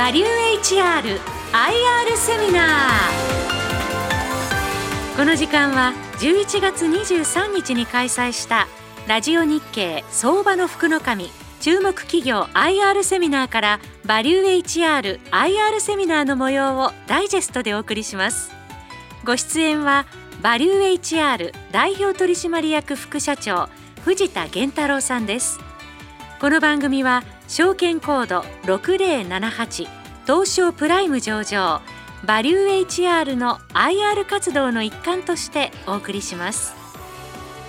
バリュー HR IR セミナー。この時間は11月23日に開催したラジオ日経相場の福の神注目企業 IR セミナーからバリュー HR IR セミナーの模様をダイジェストでお送りします。ご出演はバリュー HR 代表取締役副社長藤田源太郎さんです。この番組は証券コード6078東証プライム上場バリュー HR の IR 活動の一環としてお送りします。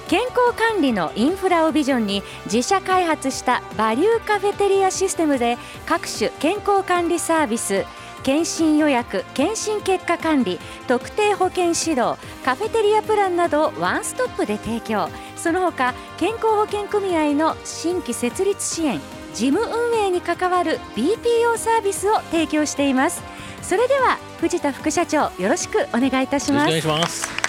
健康管理のインフラをビジョンに自社開発したバリューカフェテリアシステムで各種健康管理サービス検診予約検診結果管理特定保険指導カフェテリアプランなどをワンストップで提供。その他健康保険組合の新規設立支援事務運営に関わる BPO サービスを提供しています。それでは藤田副社長よろしくお願いいたします。お願いします。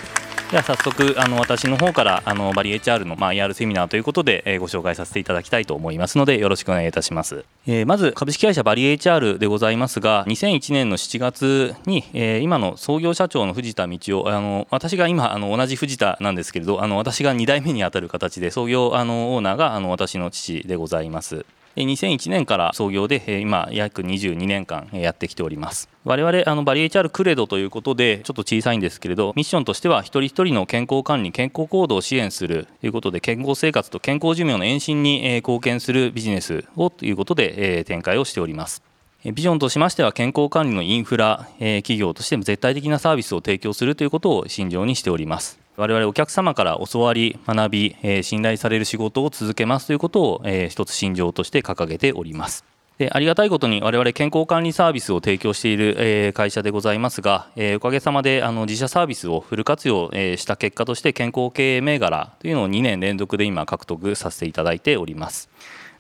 では早速あの私の方からあのバリ HR の、まあ、ER セミナーということで、えー、ご紹介させていただきたいと思いますのでよろしくお願いいたします、えー、まず株式会社バリ HR でございますが2001年の7月に、えー、今の創業社長の藤田道夫あの私が今あの同じ藤田なんですけれどあの私が2代目にあたる形で創業あのオーナーがあの私の父でございます。2001年から創業で今約22年間やってきております。我々あのバリエ HR クレドということでちょっと小さいんですけれどミッションとしては一人一人の健康管理健康行動を支援するということで健康生活と健康寿命の延伸に貢献するビジネスをということで展開をしております。ビジョンとしましては健康管理のインフラ企業としても絶対的なサービスを提供するということを信条にしております。我々お客様から教わり学び、え信頼される仕事を続けますということを、え一つ信条として掲げております。でありがたいことに我々健康管理サービスを提供している、え会社でございますが、えおかげさまであの自社サービスをフル活用、えした結果として健康経営銘柄というのを2年連続で今獲得させていただいております。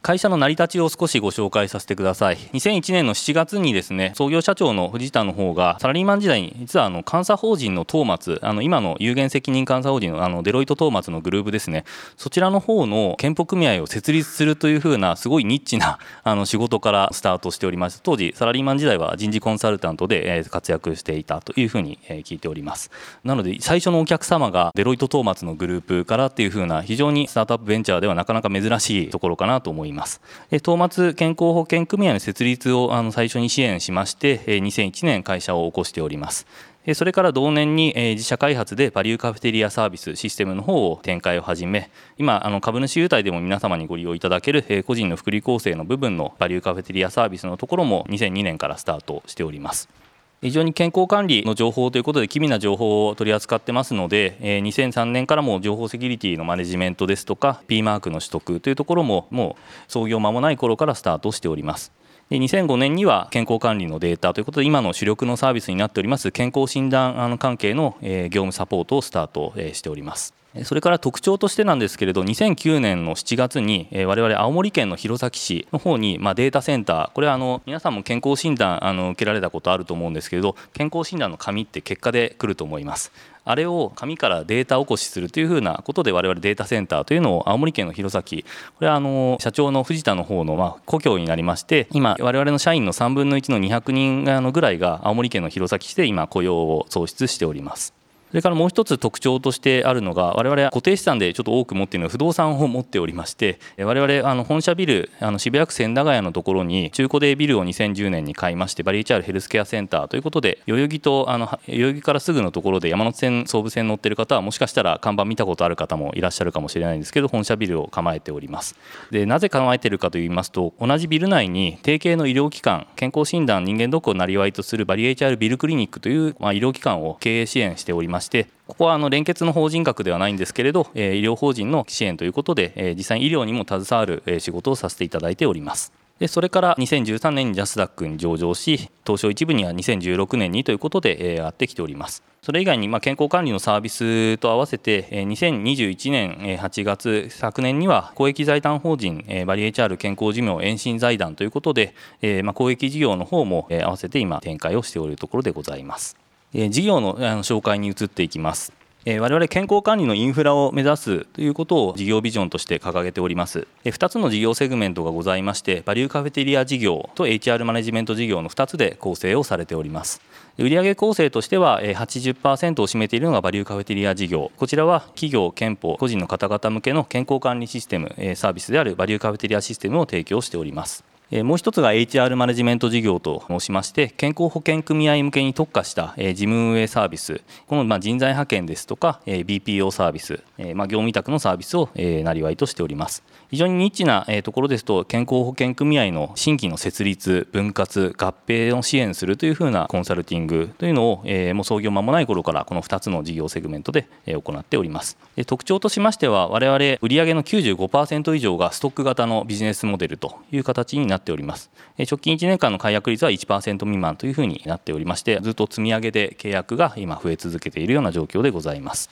会社の成り立ちを少しご紹介させてください。2001年の7月にですね創業社長の藤田の方がサラリーマン時代に実はあの監査法人の東松あの今の有限責任監査法人のあのデロイト東松のグループですね。そちらの方の健保組合を設立するというふうなすごいニッチな あの仕事からスタートしておりました当時サラリーマン時代は人事コンサルタントで活躍していたというふうに聞いております。なので最初のお客様がデロイト東松のグループからっていうふうな非常にスタートアップベンチャーではなかなか珍しいところかなと思います。います。東松健康保険組合の設立をあの最初に支援しまして2001年会社を起こしております。それから同年に自社開発でバリューカフェテリアサービスシステムの方を展開を始め今あの株主優待でも皆様にご利用いただける個人の福利厚生の部分のバリューカフェテリアサービスのところも2002年からスタートしております。非常に健康管理の情報ということで機微な情報を取り扱ってますので2003年からも情報セキュリティのマネジメントですとか P マークの取得というところももう創業間もない頃からスタートしております。で2005年には健康管理のデータということで今の主力のサービスになっております健康診断関係の業務サポートをスタートしております。それから特徴としてなんですけれど2009年の7月に我々青森県の弘前市の方にまデータセンターこれはあの皆さんも健康診断あの受けられたことあると思うんですけれど健康診断の紙って結果で来ると思います。あれを紙からデータ起こしするというふうなことで我々データセンターというのを青森県の弘前これはあの社長の藤田の方のま故郷になりまして今我々の社員の3分の1の200人ぐらいが青森県の弘前市で今雇用を創出しております。それからもう一つ特徴としてあるのが我々固定資産でちょっと多く持っているのは不動産を持っておりまして我々あの本社ビルあの渋谷区千駄ヶ谷のところに中古でビルを2010年に買いましてバリーチャールヘルスケアセンターということで代々木とあの代々木からすぐのところで山手線総武線乗ってる方はもしかしたら看板見たことある方もいらっしゃるかもしれないんですけど本社ビルを構えております。でなぜ構えているかといいますと同じビル内に提携の医療機関健康診断人間ドックをなりわいとするバリエ HR ビルクリニックという、まあ、医療機関を経営支援しておりましてここはあの連結の法人格ではないんですけれど、え医療法人の支援ということで、え実際に医療にも携わる仕事をさせていただいております。でそれから2013年にジャスダックに上場し東証一部には2016年にということで、えやってきておりますそれ以外にま健康管理のサービスと合わせて2021年8月昨年には公益財団法人バリエ HR 健康寿命延伸財団ということで、えま公益事業の方も合わせて今展開をしておるところでございます事業の紹介に移っていきます。我々健康管理のインフラを目指すということを事業ビジョンとして掲げております。2つの事業セグメントがございましてバリューカフェテリア事業と HR マネジメント事業の2つで構成をされております。売上構成としては80%を占めているのがバリューカフェテリア事業。こちらは企業憲法個人の方々向けの健康管理システムサービスであるバリューカフェテリアシステムを提供しております。もう一つが HR マネジメント事業と申しまして健康保険組合向けに特化した事務運営サービス。この人材派遣ですとか BPO サービス業務委託のサービスをなりわいとしております。非常にニッチなところですと健康保険組合の新規の設立分割合併を支援するというふうなコンサルティングというのをもう創業間もない頃からこの2つの事業セグメントで行っております。特徴としましては我々売上の95%以上がストック型のビジネスモデルという形になってっております。直近1年間の解約率は1%未満というふうになっておりましてずっと積み上げで契約が今増え続けているような状況でございます。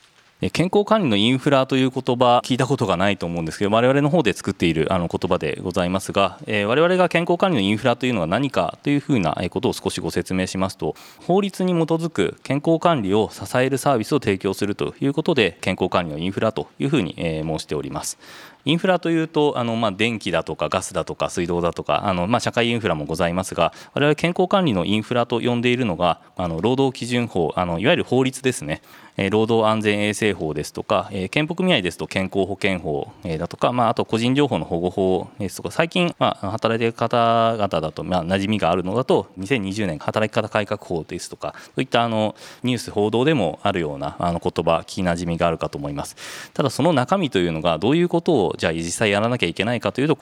健康管理のインフラという言葉聞いたことがないと思うんですけど我々の方で作っているあの言葉でございますが、えー、我々が健康管理のインフラというのは何かというふうなことを少しご説明しますと法律に基づく健康管理を支えるサービスを提供するということで健康管理のインフラというふうに、え申しております。インフラというとあの、まあ、電気だとかガスだとか水道だとかあの、まあ、社会インフラもございますが我々健康管理のインフラと呼んでいるのがあの労働基準法あのいわゆる法律ですね。え労働安全衛生法ですとか健保組合ですと健康保険法だとか、まあ、あと個人情報の保護法ですとか最近、まあ、働いている方々だと、まあ、馴染みがあるのだと2020年働き方改革法ですとかそういったあのニュース報道でもあるようなあの言葉聞き馴染みがあるかと思います。ただその中身というのがどういうことをじゃあ実際やらなきゃいけないかというと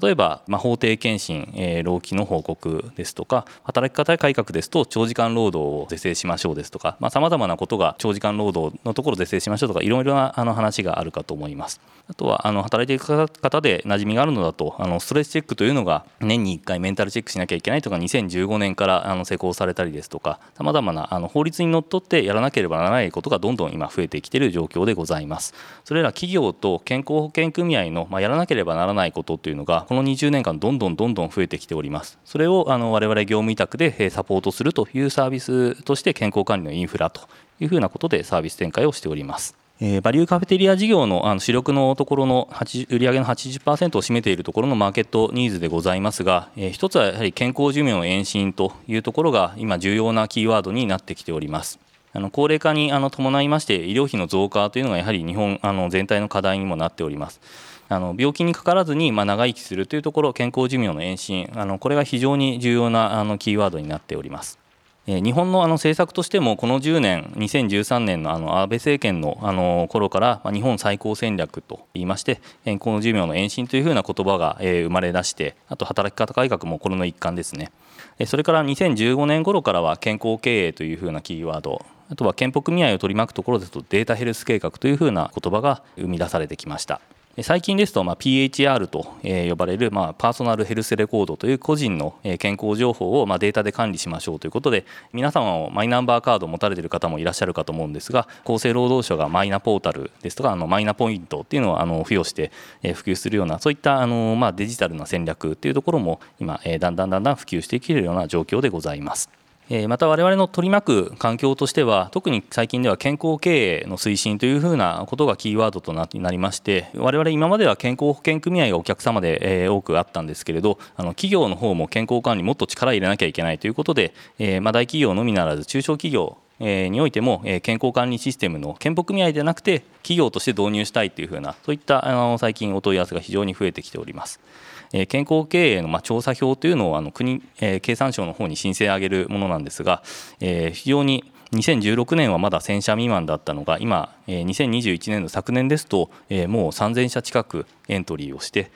例えば、まあ、法定検診、えー、労基の報告ですとか働き方改革ですと長時間労働を是正しましょうですとかさまざ、まなことが長時間労働のところ是正しましょうとかいろいろなあの話があるかと思います。あとはあの働いている方で馴染みがあるのだとあのストレスチェックというのが年に1回メンタルチェックしなきゃいけないとか2015年からあの施行されたりですとかさまざまなあの法律にのっとってやらなければならないことがどんどん今増えてきている状況でございます。それら企業と健康保険組合の、まあ、やらなければならないことというのがこの20年間どんどんどんどん増えてきておりますそれをあの我々業務委託でサポートするというサービスとして健康管理のインフラというふうなことでサービス展開をしておりますえー、バリューカフェテリア事業のあの主力のところの売上の80%を占めているところのマーケットニーズでございますが、えー、一つはやはり健康寿命の延伸というところが今重要なキーワードになってきております。あの高齢化にあの伴いまして医療費の増加というのがやはり日本あの全体の課題にもなっております。あの病気にかからずに、ま、長生きするというところ健康寿命の延伸あのこれが非常に重要なあのキーワードになっております。日本のあの政策としてもこの10年2013年のあの安倍政権のあの頃から日本最高戦略といいまして健康寿命の延伸というふうな言葉が生まれ出してあと働き方改革もこれの一環ですねそれから2015年頃からは健康経営というふうなキーワードあとは健保組合を取り巻くところですとデータヘルス計画というふうな言葉が生み出されてきました最近ですと、まあ、PHR と呼ばれる、まあ、パーソナルヘルスレコードという個人の健康情報を、まあ、データで管理しましょうということで皆様もマイナンバーカードを持たれている方もいらっしゃるかと思うんですが厚生労働省がマイナポータルですとかあのマイナポイントっていうのをあの付与して普及するようなそういったあの、まあ、デジタルな戦略っていうところも今だんだんだんだん普及してきているような状況でございます。また我々の取り巻く環境としては特に最近では健康経営の推進というふうなことがキーワードとなりまして我々今までは健康保険組合がお客様で多くあったんですけれどあの企業の方も健康管理もっと力入れなきゃいけないということで、ま、大企業のみならず中小企業においても健康管理システムの健保組合ではなくて企業として導入したいというふうなそういったあの最近お問い合わせが非常に増えてきております。健康経営のま調査表というのをあの国、経産省の方に申請を上げるものなんですが、非常に2016年はまだ1000社未満だったのが今2021年の昨年ですともう3000社近くエントリーをして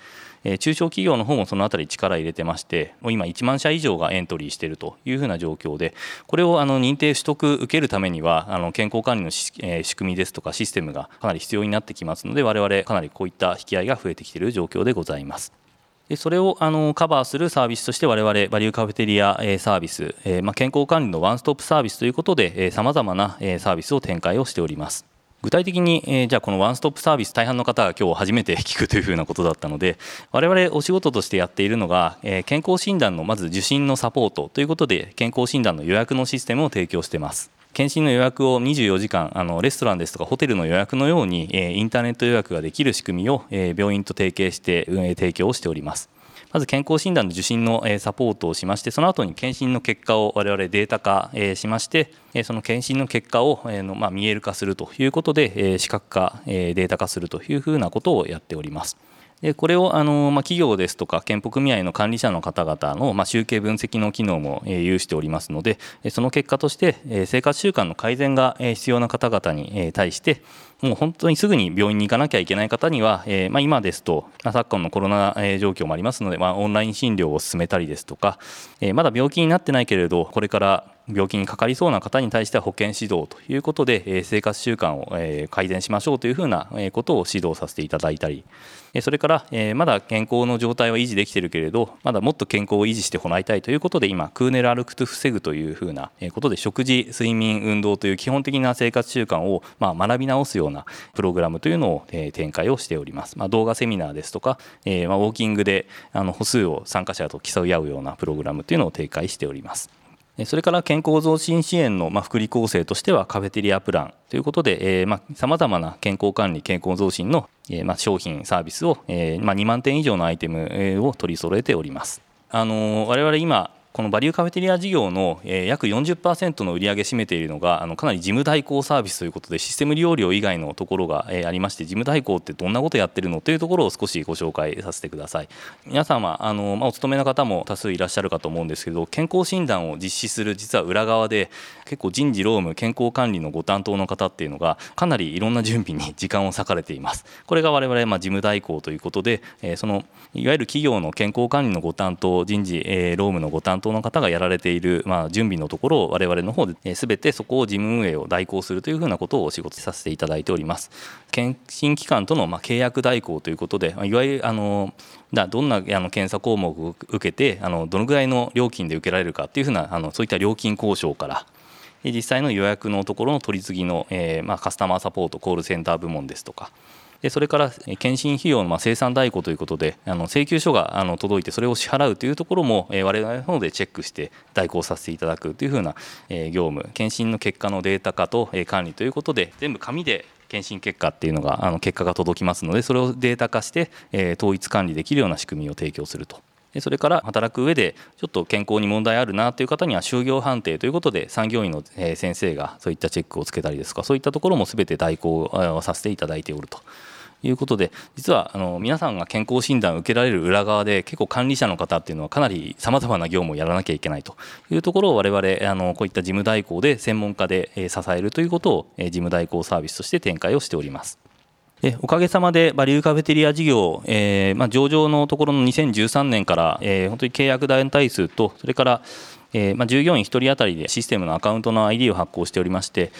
中小企業の方もそのあたり力入れてましてもう今1万社以上がエントリーしているというふうな状況でこれをあの認定取得受けるためにはあの健康管理の仕組みですとかシステムがかなり必要になってきますので我々かなりこういった引き合いが増えてきている状況でございます。でそれをあのカバーするサービスとして我々バリューカフェテリアサービス、え、ま、健康管理のワンストップサービスということでさまざまなサービスを展開をしております。具体的に、えー、じゃあこのワンストップサービス大半の方が今日初めて聞くというふうなことだったので我々お仕事としてやっているのが、えー、健康診断のまず受診のサポートということで健康診断の予約のシステムを提供しています検診の予約を24時間あのレストランですとかホテルの予約のように、えインターネット予約ができる仕組みを、え病院と提携して運営提供をしておりますまず健康診断の受診のサポートをしましてその後に検診の結果を我々データ化しましてその検診の結果をま見える化するということで視覚化データ化するというふうなことをやっております。でこれをあの、まあ、企業ですとか健保組合の管理者の方々の、まあ、集計分析の機能も、えー、有しておりますのでその結果として、えー、生活習慣の改善が、えー、必要な方々に、えー、対してもう本当にすぐに病院に行かなきゃいけない方には、えーまあ、今ですと、昨今のコロナ、え、状況もありますので、まあ、オンライン診療を進めたりですとか、えー、まだ病気になってないけれどこれから病気にかかりそうな方に対しては保健指導ということで、え、生活習慣を、え、改善しましょうというふうなことを指導させていただいたりそれから、え、まだ健康の状態は維持できているけれどまだもっと健康を維持してもらいたいということで今クーネル歩くと防ぐというふうなことで食事睡眠運動という基本的な生活習慣を、ま、学び直すようなプログラムというのを、え、展開をしております、まあ、動画セミナーですとか、えま、ウォーキングであの歩数を参加者と競い合うようなプログラムというのを展開しております。それから健康増進支援の福利厚生としてはカフェテリアプランということでさまざ、まな健康管理健康増進の商品サービスを2万点以上のアイテムを取り揃えております。あの我々今このバリューカフェテリア事業の、約40%の売り上げ占めているのがあのかなり事務代行サービスということでシステム利用料以外のところが、ありまして事務代行ってどんなことやってるのというところを少しご紹介させてください。皆様あの、まあ、お勤めの方も多数いらっしゃるかと思うんですけど健康診断を実施する実は裏側で結構人事労務健康管理のご担当の方っていうのがかなりいろんな準備に時間を割かれています。これが我々、まあ、事務代行ということで、そのいわゆる企業の健康管理のご担当人事、労務のご担当担当の方がやられている、まあ、準備のところを我々の方で、えー、全てそこを事務運営を代行するというふうなことをお仕事させていただいております。検診機関との、まあ、契約代行ということで、いわゆるあのどんなあの検査項目を受けてあのどのぐらいの料金で受けられるかっていうふうなあのそういった料金交渉から実際の予約のところの取り次ぎの、えーまあ、カスタマーサポートコールセンター部門ですとかでそれから検診費用のま生産代行ということであの請求書があの届いてそれを支払うというところも、え、我々の方でチェックして代行させていただくというふうな、え、業務検診の結果のデータ化と、え、管理ということで全部紙で検診結果っていうのがあの結果が届きますのでそれをデータ化して、え、統一管理できるような仕組みを提供すると。それから働く上でちょっと健康に問題あるなという方には就業判定ということで産業医の先生がそういったチェックをつけたりですとかそういったところも全て代行させていただいておるということで実はあの皆さんが健康診断を受けられる裏側で結構管理者の方っていうのはかなりさまざまな業務をやらなきゃいけないというところを我々あのこういった事務代行で専門家で支えるということを事務代行サービスとして展開をしております。でおかげさまでバリューカフェテリア事業、えーまあ、上場のところの2013年から、えー、本当に契約団体数とそれから、えーまあ、従業員1人当たりでシステムのアカウントの ID を発行しておりまして、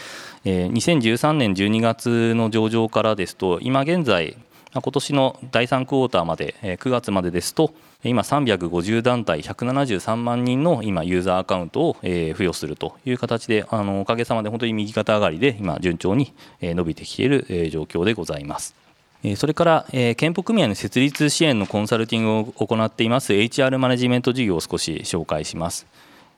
えー、2013年12月の上場からですと今現在今年の第3クォーターまで9月までですと今350団体173万人の今ユーザーアカウントを付与するという形であのおかげさまで本当に右肩上がりで今順調に伸びてきている状況でございます。それから、憲法組合の設立支援のコンサルティングを行っています HR マネジメント事業を少し紹介します。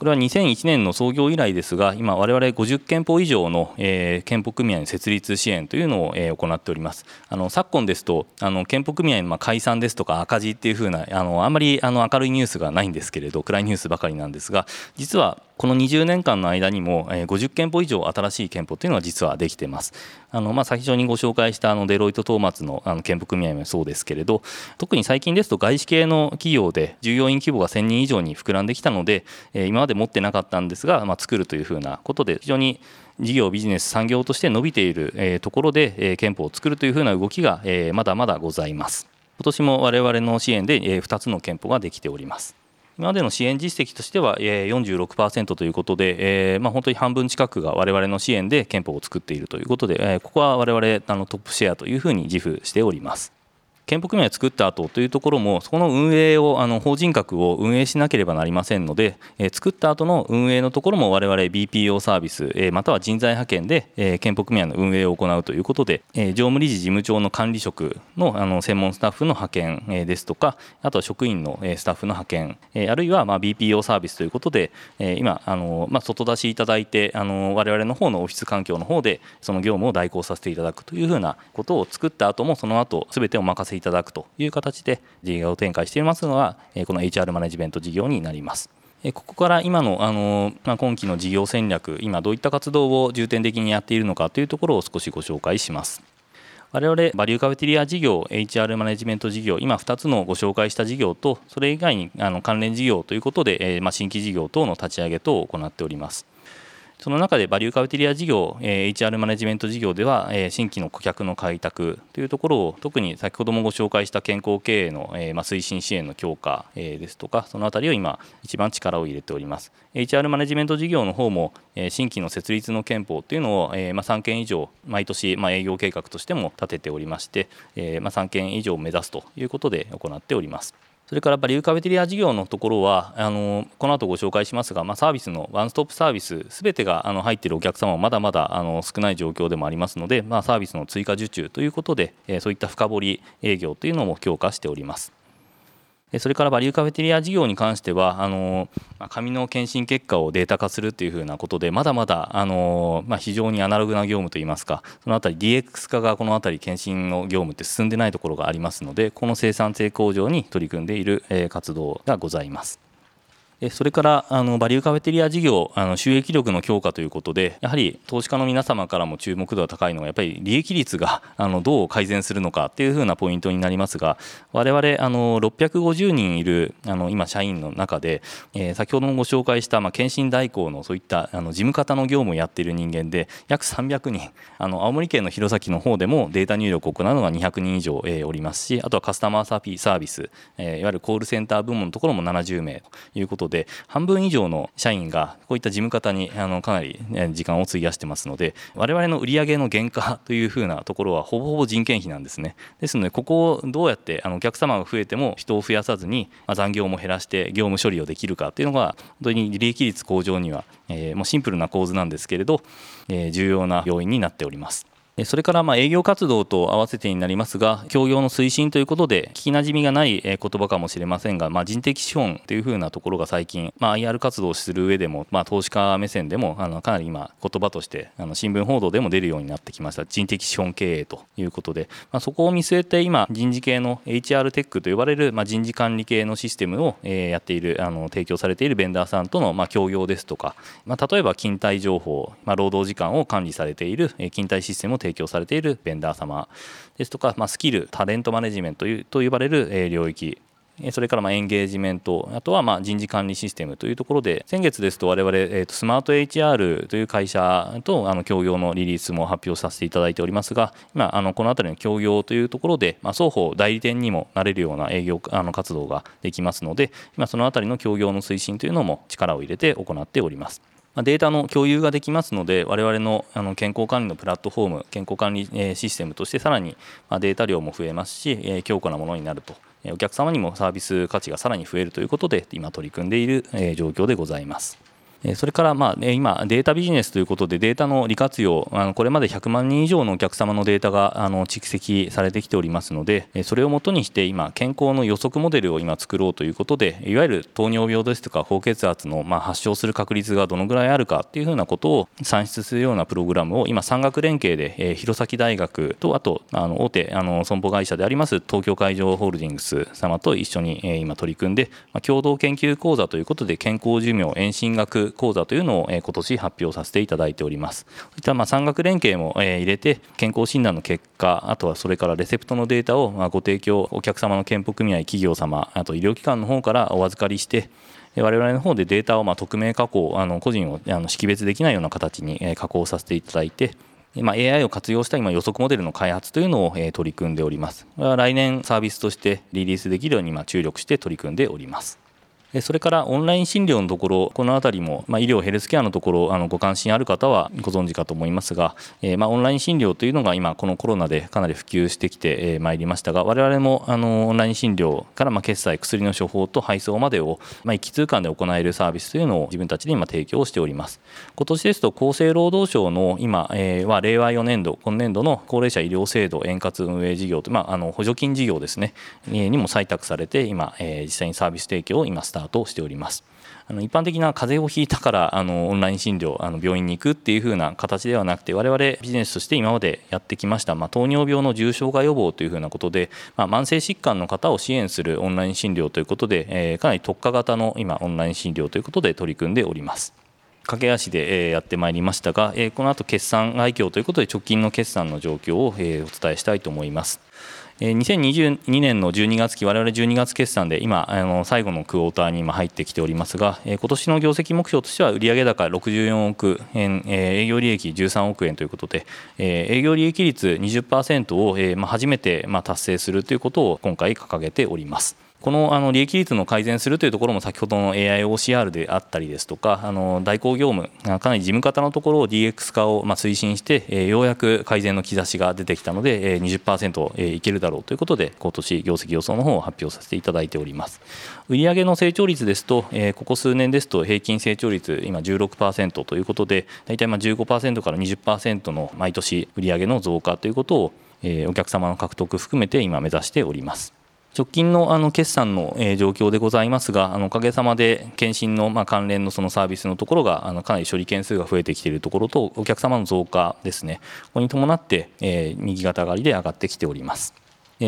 これは2001年の創業以来ですが今我々50憲法以上の、えー、憲法組合の設立支援というのを、えー、行っております。あの昨今ですとあの憲法組合のま解散ですとか赤字っていうふうなあのあんまりあの明るいニュースがないんですけれど暗いニュースばかりなんですが実はこの20年間の間にもえ50憲法以上新しい憲法というのは実はできています。あのまあ、先ほどにご紹介したあのデロイト・トーマツのあの憲法組合もそうですけれど特に最近ですと外資系の企業で従業員規模が1000人以上に膨らんできたのでえ今まで持ってなかったんですが、まあ、作るというふうなことで非常に事業ビジネス産業として伸びているえところでえ憲法を作るというふうな動きがえまだまだございます。今年も我々の支援で2つの憲法ができております。今までの支援実績としては46%ということで、えーまあ、本当に半分近くが我々の支援で憲法を作っているということで、えー、ここは我々あのトップシェアというふうに自負しております。健保組合を作った後というところもそこの運営をあの法人格を運営しなければなりませんので、えー、作った後の運営のところも我々 BPO サービス、えー、または人材派遣で、えー、健保組合の運営を行うということで、えー、常務理事事務長の管理職のあの専門スタッフの派遣、えー、ですとかあとは職員の、えー、スタッフの派遣、えー、あるいはまあ BPO サービスということで、えー、今あの、まあ、外出しいただいてあの我々の方のオフィス環境の方でその業務を代行させていただくというふうなことを作った後もその後全てお任せいただくという形で事業を展開していますのがこの HR マネジメント事業になります。ここから今のあの、まあ、今期の事業戦略、今どういった活動を重点的にやっているのかというところを少しご紹介します。我々バリューカフェテリア事業 HR マネジメント事業今2つのご紹介した事業とそれ以外にあの関連事業ということで、え、ま、新規事業等の立ち上げ等を行っております。その中でバリューカウテリア事業、え HR マネジメント事業では、え新規の顧客の開拓というところを特に先ほどもご紹介した健康経営の、えま推進支援の強化、えですとかそのあたりを今一番力を入れております。HR マネジメント事業の方も、え新規の設立の憲法というのを、えま3件以上毎年、ま営業計画としても立てておりまして、えま3件以上を目指すということで行っております。それからバリューカフェテリア事業のところはあのこの後ご紹介しますが、まあ、サービスのワンストップサービスすべてがあの入っているお客様はまだまだあの少ない状況でもありますので、まあ、サービスの追加受注ということで、え、そういった深掘り営業というのも強化しております。それからバリューカフェテリア事業に関してはあの紙の検診結果をデータ化するというふうなことでまだまだあの、まあ、非常にアナログな業務といいますかそのあたり DX 化がこのあたり検診の業務って進んでないところがありますのでこの生産性向上に取り組んでいる活動がございます。それからあのバリューカフェテリア事業あの収益力の強化ということでやはり投資家の皆様からも注目度が高いのはやっぱり利益率があのどう改善するのかっていうふうなポイントになりますが我々あの650人いるあの今社員の中で、えー、先ほどもご紹介した、まあ、検診代行のそういったあの事務方の業務をやっている人間で約300人あの青森県の弘前の方でもデータ入力を行うのが200人以上、えー、おりますしあとはカスタマーサービス、えー、いわゆるコールセンター部門のところも70名ということでで半分以上の社員がこういった事務方にあのかなり時間を費やしてますので我々の売上の原価 というふうなところはほぼほぼ人件費なんですねですのでここをどうやってあのお客様が増えても人を増やさずに、ま残業も減らして業務処理をできるかっていうのが本当に利益率向上には、え、もうシンプルな構図なんですけれど、え、重要な要因になっております。それからま営業活動と合わせてになりますが、協業の推進ということで、聞きなじみがない言葉かもしれませんが、まあ、人的資本というふうなところが最近、まあ、IR 活動をする上でも、まあ、投資家目線でもあのかなり今、言葉としてあの新聞報道でも出るようになってきました、人的資本経営ということで、ま、そこを見据えて、今、人事系の HR テックと呼ばれる、ま、人事管理系のシステムを、えやっている、あの提供されているベンダーさんとの、ま、協業ですとか、ま、例えば勤怠情報、ま、労働時間を管理されている、勤怠システムを提供供されているベンダー様ですとか、まあ、スキルタレントマネジメントと呼ばれる領域それからまエンゲージメント、あとはま人事管理システムというところで、先月ですと我々、えー、とスマート HR という会社とあの協業のリリースも発表させていただいておりますが、今、あのこの辺りの協業というところで、ま双方代理店にもなれるような営業あの活動ができますので、今その辺りの協業の推進というのも力を入れて行っております。データの共有ができますので我々のあの健康管理のプラットフォーム健康管理システムとしてさらにデータ量も増えますし強固なものになるとお客様にもサービス価値がさらに増えるということで今取り組んでいる状況でございます。それからまあ今、データビジネスということで、データの利活用、あのこれまで100万人以上のお客様のデータがあの蓄積されてきておりますので、それをもとにして今、健康の予測モデルを今作ろうということで、いわゆる糖尿病ですとか高血圧のまあ発症する確率がどのぐらいあるかっていうふうなことを算出するようなプログラムを今、産学連携で弘前大学と、あとあの大手あの損保会社であります東京海上ホールディングス様と一緒に今取り組んで、共同研究講座ということで、健康寿命延伸学講座というのを今年発表させていただいております。そういったま産学連携も入れて健康診断の結果、あとはそれからレセプトのデータをご提供、お客様の健保組合、企業様、あと医療機関の方からお預かりして、我々の方でデータをま匿名加工、あの個人をあの識別できないような形に加工させていただいて、ま AI を活用した今予測モデルの開発というのを取り組んでおります。来年サービスとしてリリースできるように今注力して取り組んでおります。それからオンライン診療のところ、このあたりも、まあ、医療、ヘルスケアのところ、あのご関心ある方はご存知かと思いますが、えー、まあ、オンライン診療というのが今、このコロナでかなり普及してきてまいりましたが、我々もあのオンライン診療からまあ決済、薬の処方と配送までを、まあ、一気通貫で行えるサービスというのを自分たちで今、提供しております。今年ですと、厚生労働省の今、えー、は令和4年度、今年度の高齢者医療制度円滑運営事業と、まあ、あの補助金事業ですね、にも採択されて、今、えー、実際にサービス提供を今、スタートしております。あの一般的な風邪をひいたからあのオンライン診療あの病院に行くっていう風な形ではなくて我々ビジネスとして今までやってきました、まあ、糖尿病の重症化予防という風なことで、まあ、慢性疾患の方を支援するオンライン診療ということで、えー、かなり特化型の今オンライン診療ということで取り組んでおります。駆け足でやってまいりましたが、この後決算概況ということで直近の決算の状況をお伝えしたいと思います。2022年の12月期、我々12月決算で今、あの最後のクォーターに今入ってきておりますが、今年の業績目標としては、売上高64億円、営業利益13億円ということで、営業利益率20%を初めて達成するということを今回掲げております。このあの利益率の改善するというところも先ほどの AIOCR であったりですとかあの代行業務かなり事務方のところを DX 化をま推進して、えようやく改善の兆しが出てきたので、え20%、えいけるだろうということで今年業績予想の方を発表させていただいております。売上の成長率ですと、えここ数年ですと平均成長率今16%ということで大体まあ15%から20%の毎年売上の増加ということを、お客様の獲得含めて今目指しております。直近のあの決算の状況でございますが、あのおかげさまで検診のまあ関連のそのサービスのところがあのかなり処理件数が増えてきているところと、お客様の増加ですね、ここに伴って、え右肩上がりで上がってきております。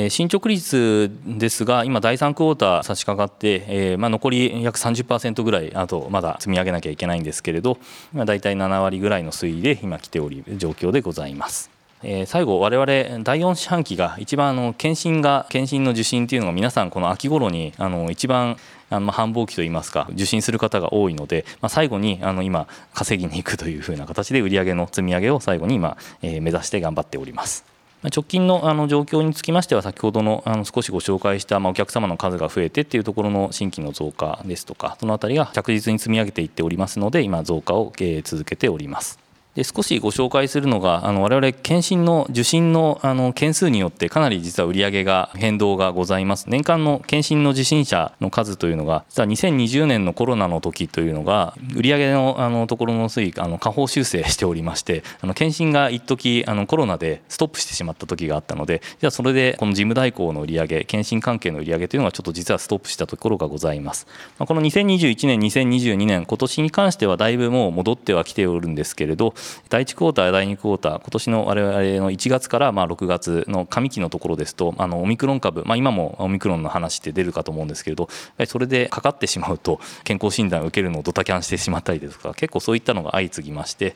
進捗率ですが、今、第3クォーター差し掛かって、えまあ、残り約30%ぐらい、あとまだ積み上げなきゃいけないんですけれど、大体7割ぐらいの推移で今、来ており状況でございます。えー、最後、我々第4四半期が一番あの検診が検診の受診っていうのが皆さんこの秋頃にあの一番あの繁忙期といいますか受診する方が多いので、まあ、最後にあの今稼ぎに行くというふうな形で売上の積み上げを最後に今、えー、目指して頑張っております。直近のあの状況につきましては先ほどのあの少しご紹介したまお客様の数が増えてっていうところの新規の増加ですとかそのあたりが着実に積み上げていっておりますので今増加を続けております。で少しご紹介するのがあの我々検診の受診のあの件数によってかなり実は売り上げが変動がございます。年間の検診の受診者の数というのが実は2020年のコロナの時というのが売上のあのところの推移あの下方修正しておりましてあの検診が一時あのコロナでストップしてしまった時があったのでじゃあそれでこの事務代行の売上検診関係の売上というのがちょっと実はストップしたところがございます、まあ、この2021年2022年今年に関してはだいぶもう戻ってはきておるんですけれど第1クォーター、第2クォーター、今年の我々の1月からまあ6月の上期のところですと、あのオミクロン株、まあ、今もオミクロンの話って出るかと思うんですけれど、それでかかってしまうと、健康診断を受けるのをドタキャンしてしまったりですとか、結構そういったのが相次ぎまして、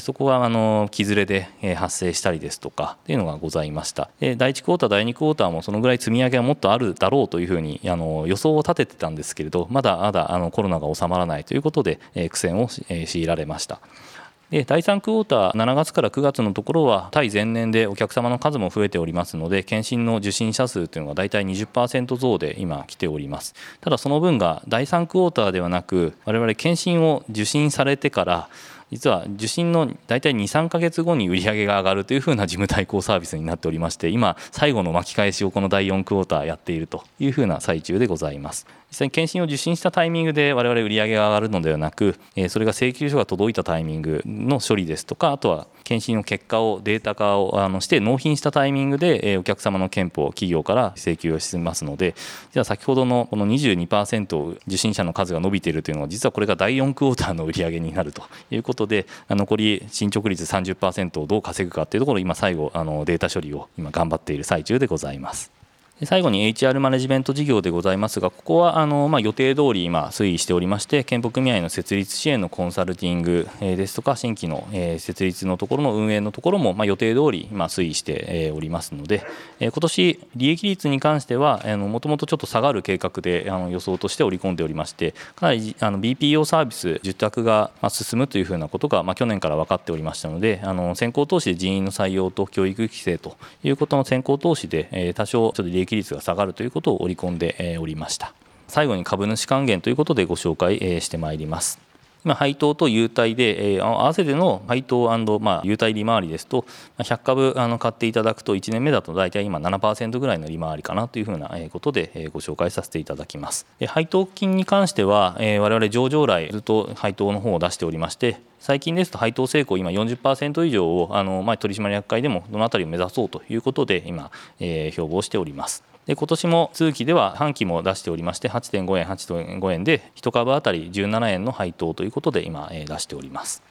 そこはあの木ずれで発生したりですとかっていうのがございました。第1クォーター、第2クォーターもそのぐらい積み上げはもっとあるだろうというふうにあの予想を立ててたんですけれど、まだまだあのコロナが収まらないということで、苦戦を強いられました。で第3クォーター7月から9月のところは対前年でお客様の数も増えておりますので検診の受診者数というのが大体20%増で今来ております。ただその分が第3クォーターではなく我々検診を受診されてから実は受診の大体23か月後に売り上げが上がるというふうな事務代行サービスになっておりまして今最後の巻き返しをこの第4クォーターやっているというふうな最中でございます。実際に検診を受診したタイミングで我々売り上げが上がるのではなくそれが請求書が届いたタイミングの処理ですとかあとは検診の結果をデータ化をあのして納品したタイミングでお客様の憲法企業から請求をしますのでじゃあ先ほどのこの22%受診者の数が伸びているというのは実はこれが第4クォーターの売り上げになるということで残り進捗率30%をどう稼ぐかというところを今最後あのデータ処理を今頑張っている最中でございます。最後に HR マネジメント事業でございますが、ここはあの、まあ、予定通り今推移しておりまして、健保組合の設立支援のコンサルティングですとか、新規の設立のところの運営のところも、まあ、予定通り今推移しておりますので、今年利益率に関しては、もともとちょっと下がる計画であの予想として織り込んでおりまして、かなりあの BPO サービス受託が進むというふうなことが、まあ、去年から分かっておりましたので、あの先行投資で人員の採用と教育規制ということの先行投資で、多少ちょっと利益率が下がるということを織り込んでおりました。最後に株主還元ということでご紹介してまいります今配当と優待で、えー、合わせての配当まあ優待利回りですと100株あの買っていただくと1年目だと大体今7%ぐらいの利回りかなというふうなことでご紹介させていただきます。配当金に関しては、えー、我々上場来ずっと配当の方を出しておりまして最近ですと配当成功今40%以上をあの、まあ、取締役会でもどのあたりを目指そうということで今、えー、標榜しております。で今年も通期では半期も出しておりまして8.5円8.5円で1株当たり17円の配当ということで今、出しております。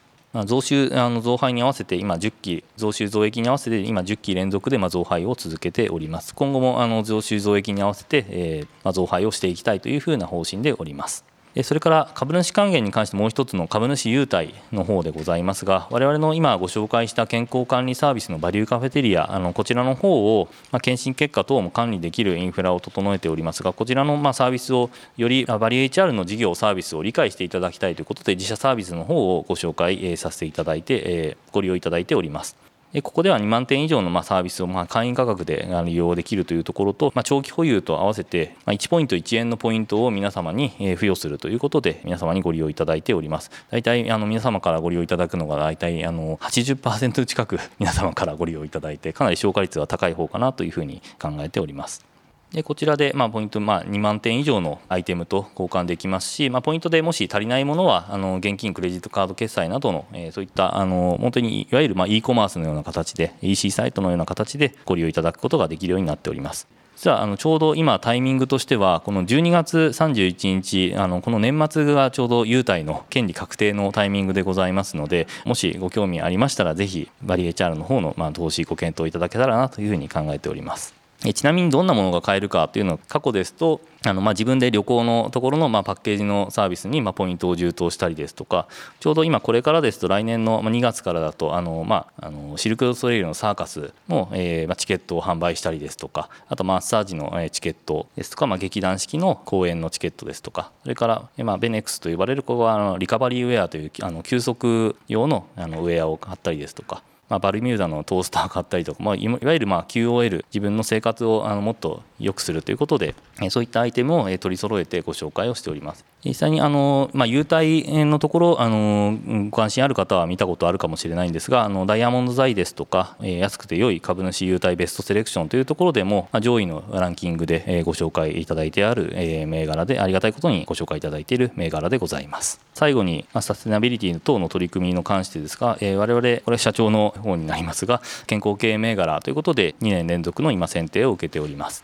増収あの増配に合わせて今10期増収増益に合わせて今10期連続でま増配を続けております。今後もあの増収増益に合わせて、えー、ま増配をしていきたいというふうな方針でおります。それから株主還元に関してもう一つの株主優待の方でございますが我々の今ご紹介した健康管理サービスのバリューカフェテリアあのこちらの方を、ま、検診結果等も管理できるインフラを整えておりますがこちらのまサービスをよりバリュー HR の事業サービスを理解していただきたいということで自社サービスの方をご紹介させていただいてご利用いただいております。ここでは2万点以上のまサービスをま会員価格で利用できるというところと、ま長期保有と合わせて1ポイント1円のポイントを皆様に付与するということで皆様にご利用いただいております。大体あの皆様からご利用いただくのが大体あの80%近く皆様からご利用いただいてかなり消化率は高い方かなというふうに考えております。でこちらで、まあ、ポイント、まあ、2万点以上のアイテムと交換できますし、まあ、ポイントでもし足りないものはあの現金クレジットカード決済などの、えー、そういったあの本当にいわゆる、まあ、e コマースのような形で EC サイトのような形でご利用いただくことができるようになっております。実はあのちょうど今タイミングとしてはこの12月31日あのこの年末がちょうど優待の権利確定のタイミングでございますのでもしご興味ありましたらぜひバリエチャールの方のま投資ご検討いただけたらなというふうに考えております。ちなみにどんなものが買えるかというのは過去ですとあのまあ自分で旅行のところのまあパッケージのサービスにまあポイントを充当したりですとかちょうど今これからですと来年の2月からだとあのまああのシルク・ド・ソレイユのサーカスのえまあチケットを販売したりですとかあとマッサージのチケットですとかまあ劇団四季の公演のチケットですとかそれからまあベネックスと呼ばれるここはあのリカバリーウェアというあの休息用のあのウェアを買ったりですとかまあ、バルミューダのトースター買ったりとか、まあ、いわゆるまあ QOL 自分の生活をあのもっと良くするということでそういったアイテムを取り揃えてご紹介をしております。実際にあの、まあ、優待のところあのご関心ある方は見たことあるかもしれないんですがあのダイヤモンド財ですとか、え安くて良い株主優待ベストセレクションというところでも、まあ、上位のランキングで、えご紹介いただいてある、え銘柄でありがたいことにご紹介いただいている銘柄でございます。最後に、まあ、サステナビリティ等の取り組みに関してですが、え我々これ社長の方になりますが健康経営銘柄ということで2年連続の今選定を受けております。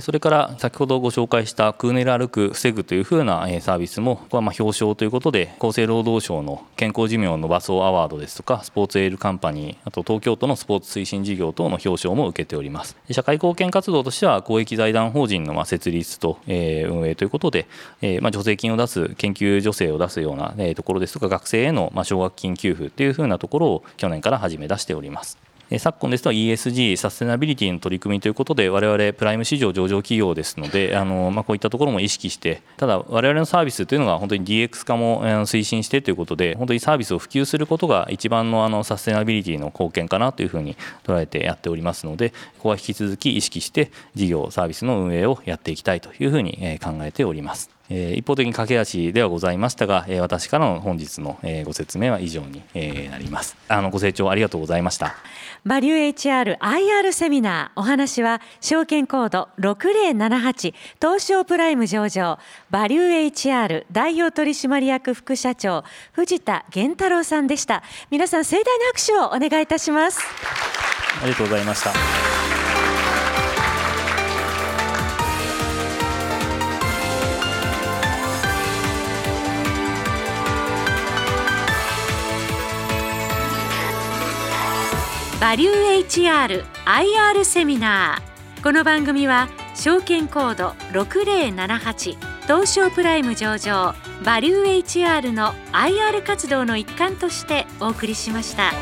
それから先ほどご紹介したクーネル歩く防ぐというふうなサービスもこれはま表彰ということで厚生労働省の健康寿命を伸ばそうアワードですとかスポーツエールカンパニーあと東京都のスポーツ推進事業等の表彰も受けております。社会貢献活動としては公益財団法人のま設立と運営ということでま助成金を出す研究助成を出すようなところですとか学生への奨学金給付というふうなところを去年から始め出しております。昨今ですと ESG サステナビリティの取り組みということで我々プライム市場上場企業ですのであの、まあ、こういったところも意識してただ我々のサービスというのが本当に DX 化も推進してということで本当にサービスを普及することが一番のあのサステナビリティの貢献かなというふうに捉えてやっておりますのでここは引き続き意識して事業サービスの運営をやっていきたいというふうに考えております。え一方的に駆け足ではございましたが、え私からの本日の、えご説明は以上に、えなります。あのご清聴ありがとうございました。バリュー HR IR セミナー。お話は証券コード6078東証プライム上場バリュー HR 代表取締役副社長藤田源太郎さんでした。皆さん盛大な拍手をお願いいたします。ありがとうございましたバリュー HR IR セミナーこの番組は証券コード6078東証プライム上場バリュー HR の IR 活動の一環としてお送りしました。